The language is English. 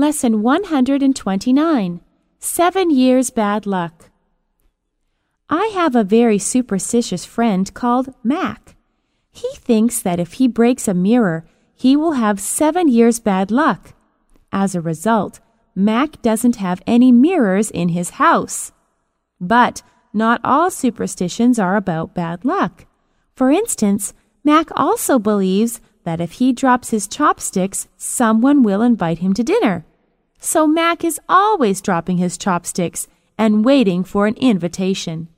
Lesson 129 Seven Years Bad Luck. I have a very superstitious friend called Mack. He thinks that if he breaks a mirror, he will have seven years bad luck. As a result, Mack doesn't have any mirrors in his house. But not all superstitions are about bad luck. For instance, Mack also believes that if he drops his chopsticks, someone will invite him to dinner. So Mack is always dropping his chopsticks and waiting for an invitation.